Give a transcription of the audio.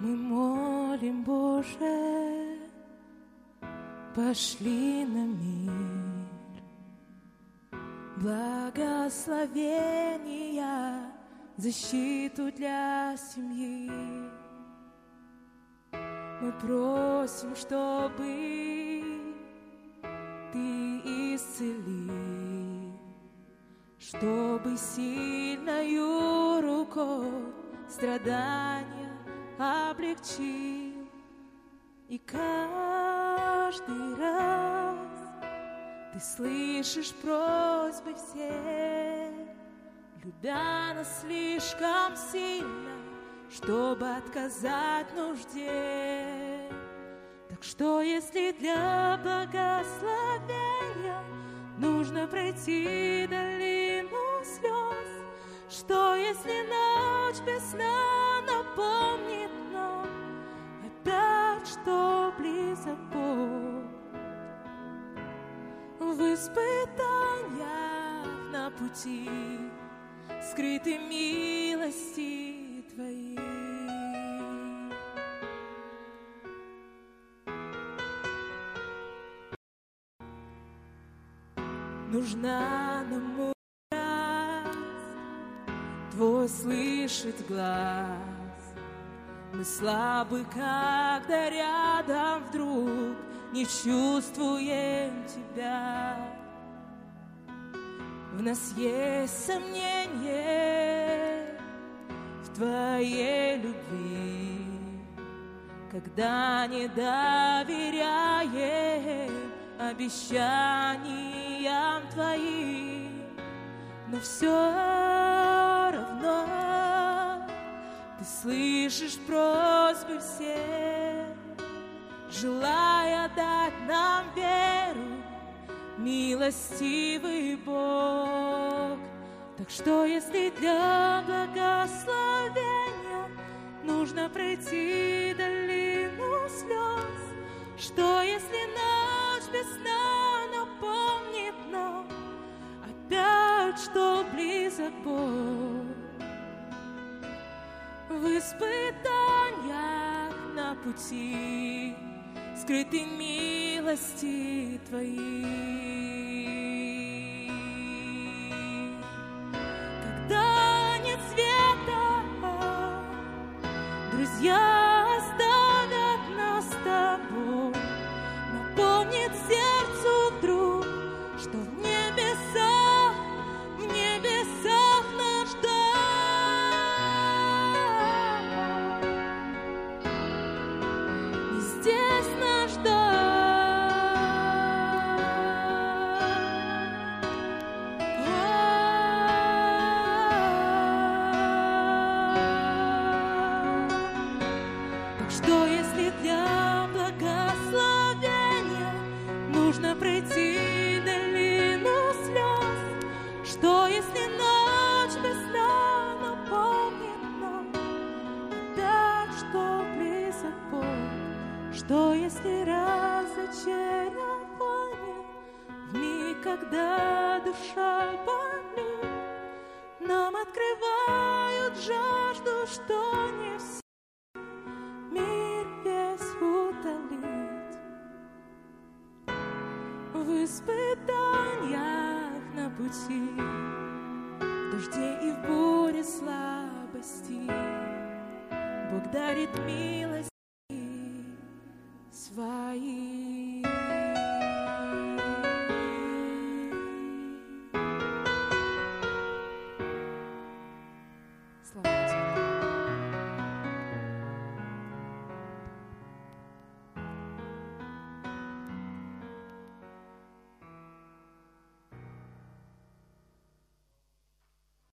Мы молим, Боже, пошли на мир. Благословения, защиту для семьи. Мы просим, чтобы Ты исцели, чтобы сильною рукой страдания облегчил. И каждый раз Ты слышишь просьбы все, Любя нас слишком сильно, чтобы отказать нужде. Так что, если для благословения нужно пройти долину слез, что, если ночь без сна испытаниях на пути скрыты милости Твои. Нужна нам Твой слышит глаз. Мы слабы, когда рядом вдруг не чувствуем Тебя. В нас есть сомнение в Твоей любви, когда не доверяем обещаниям Твоим, но все равно Ты слышишь просьбы все, желая дать нам веру, милостивый Бог. Так что, если для благословения нужно пройти долину слез, что, если ночь без сна напомнит нам опять, что близок Бог? В испытаниях на пути скрыты милости Твои. Когда нет света, друзья оставят нас с Тобой, напомнит сердцу что, если для благословения нужно пройти долину слез? Что, если ночь без сна напомнит нам опять, что близок Бог? Что, если разочарование в миг, когда душа болит, нам открывают жажду, что не в испытаниях на пути, в дожде и в буре слабости. Бог дарит милости свои.